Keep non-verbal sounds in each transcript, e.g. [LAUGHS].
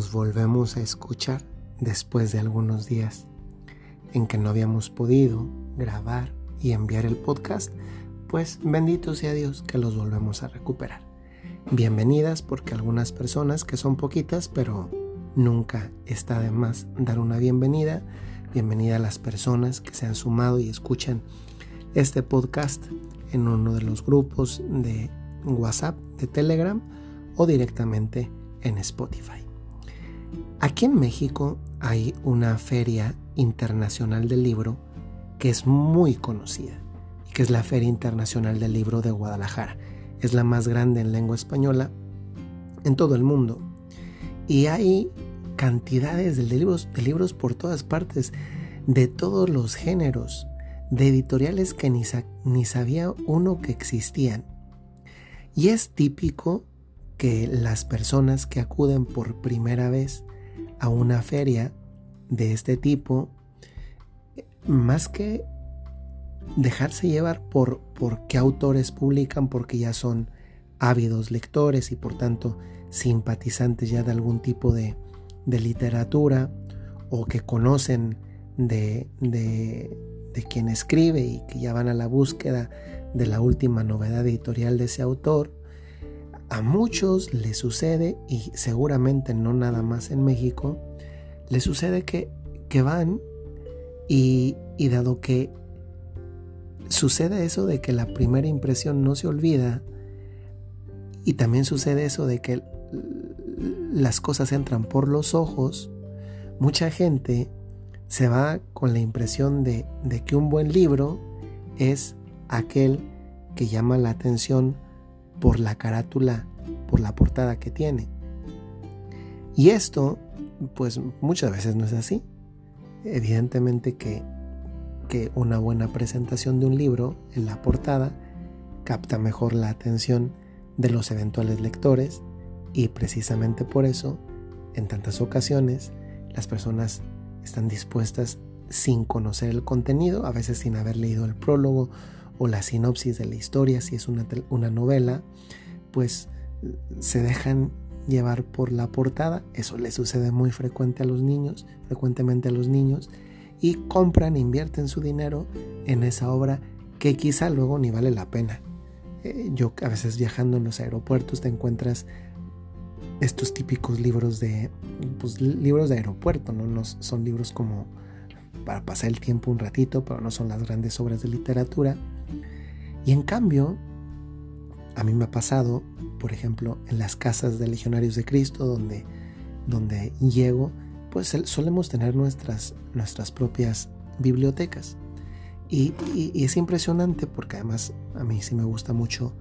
nos volvemos a escuchar después de algunos días en que no habíamos podido grabar y enviar el podcast, pues bendito sea Dios que los volvemos a recuperar. Bienvenidas porque algunas personas, que son poquitas, pero nunca está de más dar una bienvenida. Bienvenida a las personas que se han sumado y escuchan este podcast en uno de los grupos de WhatsApp, de Telegram o directamente en Spotify. Aquí en México hay una feria internacional del libro que es muy conocida y que es la Feria Internacional del Libro de Guadalajara. Es la más grande en lengua española en todo el mundo. Y hay cantidades de libros, por todas partes, de todos los géneros, de editoriales que ni, ni sabía uno que existían. Y es típico que las personas que acuden por primera vez a una feria de este tipo, más que dejarse llevar por, por qué autores publican, porque ya son ávidos lectores y por tanto simpatizantes ya de algún tipo de, de literatura o que conocen de, de, de quien escribe y que ya van a la búsqueda de la última novedad editorial de ese autor, a muchos les sucede, y seguramente no nada más en México, les sucede que, que van y, y dado que sucede eso de que la primera impresión no se olvida, y también sucede eso de que las cosas entran por los ojos, mucha gente se va con la impresión de, de, que un buen libro es aquel que llama la atención por la carátula, por la portada que tiene. Y esto, pues muchas veces no es así. Evidentemente que, que una buena presentación de un libro en la portada capta mejor la atención de los eventuales lectores y precisamente por eso, en tantas ocasiones, las personas están dispuestas sin conocer el contenido, a veces sin haber leído el prólogo o la sinopsis de la historia, si es una, una novela, pues se dejan llevar por la portada, eso le sucede muy frecuente a los niños, frecuentemente a los niños, y compran, invierten su dinero en esa obra que quizá luego ni vale la pena. Eh, yo a veces viajando en los aeropuertos te encuentras estos típicos libros de pues, libros de aeropuerto, ¿no? ¿no? son libros como para pasar el tiempo un ratito, pero no son las grandes obras de literatura. Y en cambio, a mí me ha pasado, por ejemplo, en las casas de legionarios de Cristo, donde, donde llego, pues solemos tener nuestras, nuestras propias bibliotecas. Y, es impresionante porque además a mí sí me gusta mucho,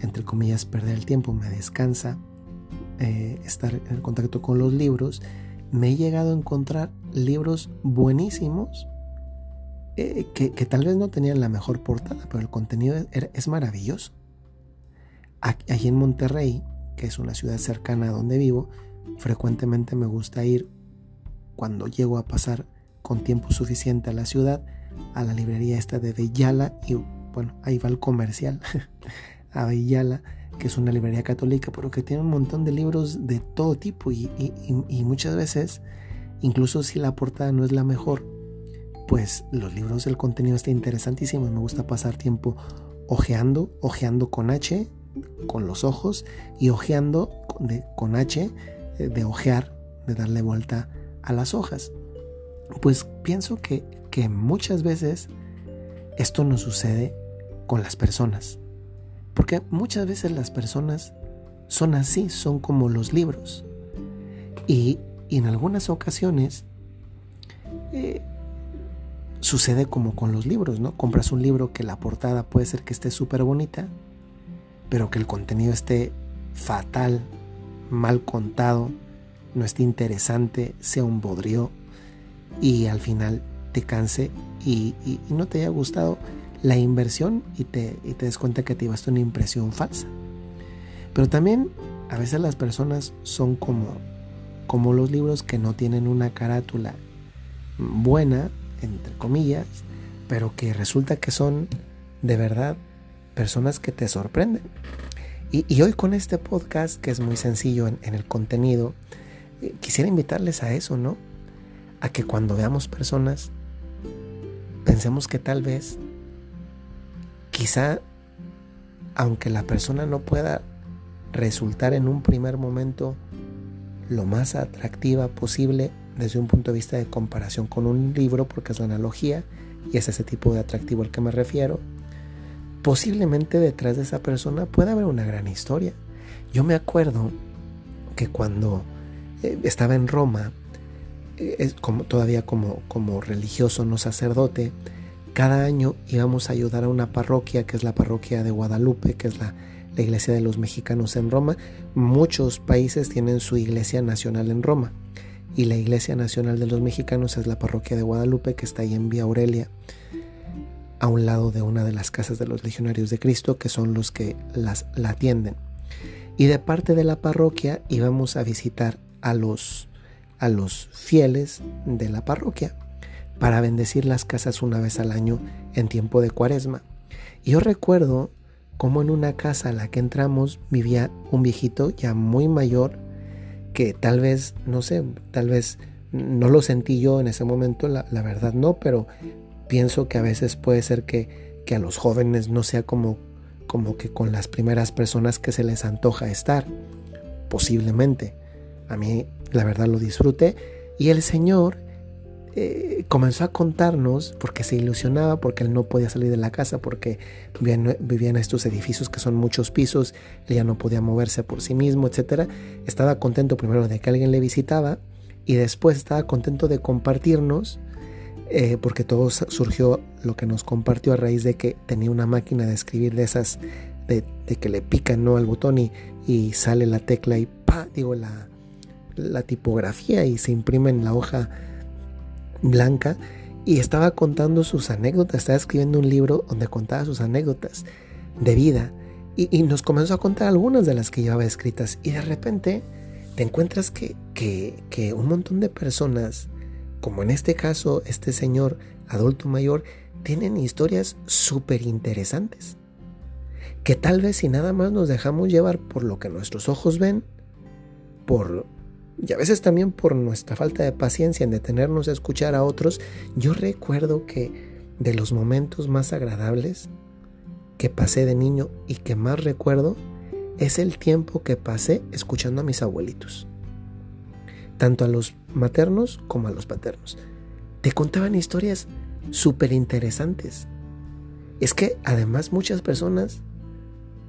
entre comillas, perder el tiempo, me descansa eh, estar en contacto con los libros. Me he llegado a encontrar libros buenísimos eh, que, tal vez no tenían la mejor portada, pero el contenido es, maravilloso. Allí en Monterrey, que es una ciudad cercana a donde vivo, frecuentemente me gusta ir cuando llego a pasar con tiempo suficiente a la ciudad, a la librería esta de Bellala, y bueno, ahí va el comercial, [LAUGHS] a Bellala, que es una librería católica, pero que tiene un montón de libros de todo tipo y, y muchas veces, incluso si la portada no es la mejor, pues los libros del contenido está interesantísimo. Me gusta pasar tiempo ojeando, ojeando con H, con los ojos, y ojeando con H, eh, de ojear, de darle vuelta a las hojas. Pues pienso que, que muchas veces esto no sucede con las personas. Porque muchas veces las personas son así, son como los libros. Y, en algunas ocasiones eh, sucede como con los libros, ¿no? Compras un libro que la portada puede ser que esté súper bonita, pero que el contenido esté fatal, mal contado, no esté interesante, sea un bodrio y al final te canse y, no te haya gustado la inversión y te, y te des cuenta que te llevaste una impresión falsa. Pero también a veces las personas son como, como los libros que no tienen una carátula buena entre comillas, pero que resulta que son de verdad personas que te sorprenden. Y, hoy con este podcast, que es muy sencillo en, el contenido, eh, quisiera invitarles a eso, ¿no? A que cuando veamos personas, pensemos que tal vez, quizá, aunque la persona no pueda resultar en un primer momento lo más atractiva posible desde un punto de vista de comparación con un libro, porque es la analogía y es ese tipo de atractivo al que me refiero, posiblemente detrás de esa persona pueda haber una gran historia. Yo me acuerdo que cuando eh, estaba en Roma, eh, como, todavía como, como religioso, no sacerdote, cada año íbamos a ayudar a una parroquia, que es la parroquia de Guadalupe, que es la iglesia de los mexicanos en Roma. Muchos países tienen su iglesia nacional en Roma y la Iglesia Nacional de los Mexicanos es la parroquia de Guadalupe que está ahí en Vía Aurelia, a un lado de una de las casas de los legionarios de Cristo, que son los que las, la atienden. Y de parte de la parroquia íbamos a visitar a los, a los fieles de la parroquia para bendecir las casas una vez al año en tiempo de cuaresma. Y yo recuerdo cómo en una casa a la que entramos vivía un viejito ya muy mayor, que tal vez, no sé, tal vez no lo sentí yo en ese momento, la, verdad no, pero pienso que a veces puede ser que, que, a los jóvenes no sea como, como que con las primeras personas que se les antoja estar, posiblemente. A mí la verdad lo disfruté y el Señor eh, comenzó a contarnos porque se ilusionaba, porque él no podía salir de la casa, porque vivía en, estos edificios que son muchos pisos, él no podía moverse por sí mismo, etc. Estaba contento primero de que alguien le visitaba y después estaba contento de compartirnos, eh, porque todo surgió lo que nos compartió a raíz de que tenía una máquina de escribir de esas, de, que le pican ¿no? al botón y, y sale la tecla y pa, digo la, la tipografía y se imprime en la hoja blanca y estaba contando sus anécdotas, estaba escribiendo un libro donde contaba sus anécdotas de vida y, nos comenzó a contar algunas de las que llevaba escritas y de repente te encuentras que, que, que un montón de personas, como en este caso este señor adulto mayor, tienen historias súper interesantes. Que tal vez si nada más nos dejamos llevar por lo que nuestros ojos ven, por y a veces también por nuestra falta de paciencia en detenernos a escuchar a otros, yo recuerdo que de los momentos más agradables que pasé de niño y que más recuerdo es el tiempo que pasé escuchando a mis abuelitos, tanto a los maternos como a los paternos. Te contaban historias súper interesantes. Es que además muchas personas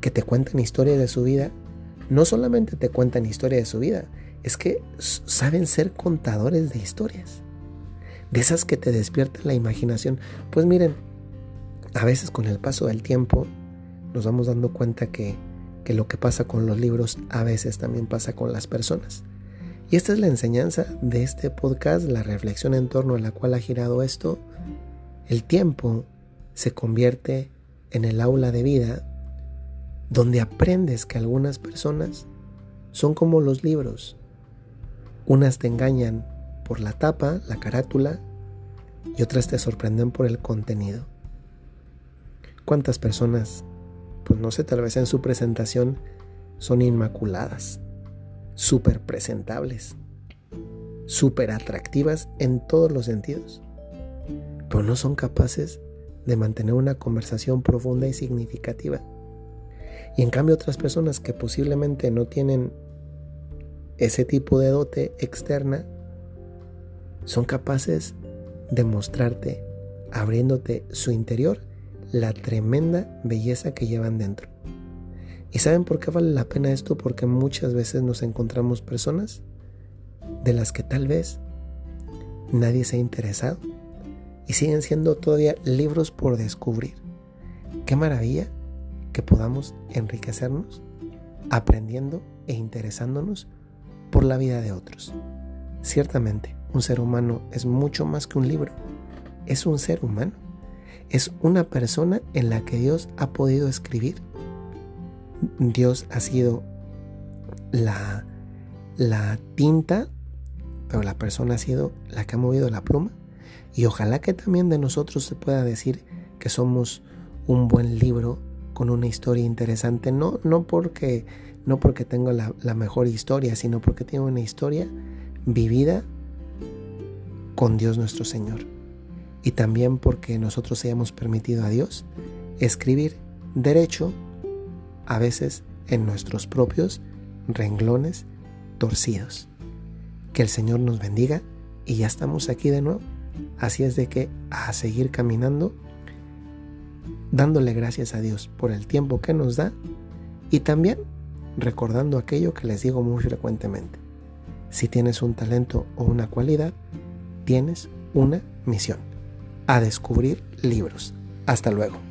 que te cuentan historias de su vida, no solamente te cuentan historias de su vida, es que saben ser contadores de historias. De esas que te despiertan la imaginación. Pues miren, a veces con el paso del tiempo nos vamos dando cuenta que, que lo que pasa con los libros a veces también pasa con las personas. Y esta es la enseñanza de este podcast, la reflexión en torno a la cual ha girado esto. El tiempo se convierte en el aula de vida donde aprendes que algunas personas son como los libros, unas te engañan por la tapa, la carátula, y otras te sorprenden por el contenido. ¿Cuántas personas, pues no sé, tal vez en su presentación son inmaculadas, súper presentables, súper atractivas en todos los sentidos, pero no son capaces de mantener una conversación profunda y significativa? Y en cambio otras personas que posiblemente no tienen ese tipo de dote externa son capaces de mostrarte, abriéndote su interior, la tremenda belleza que llevan dentro. ¿Y saben por qué vale la pena esto? Porque muchas veces nos encontramos personas de las que tal vez nadie se ha interesado y siguen siendo todavía libros por descubrir. Qué maravilla que podamos enriquecernos aprendiendo e interesándonos por la vida de otros. Ciertamente, un ser humano es mucho más que un libro. Es un ser humano. Es una persona en la que Dios ha podido escribir. Dios ha sido la, la tinta, pero la persona ha sido la que ha movido la pluma. Y ojalá que también de nosotros se pueda decir que somos un buen libro con una historia interesante, no, no porque no porque tengo la, mejor historia, sino porque tengo una historia vivida con Dios nuestro Señor. Y también porque nosotros hayamos permitido a Dios escribir derecho, a veces en nuestros propios renglones torcidos. Que el Señor nos bendiga y ya estamos aquí de nuevo. Así es de que a seguir caminando, dándole gracias a Dios por el tiempo que nos da y también recordando aquello que les digo muy frecuentemente. Si tienes un talento o una cualidad, tienes una misión. A descubrir libros. Hasta luego.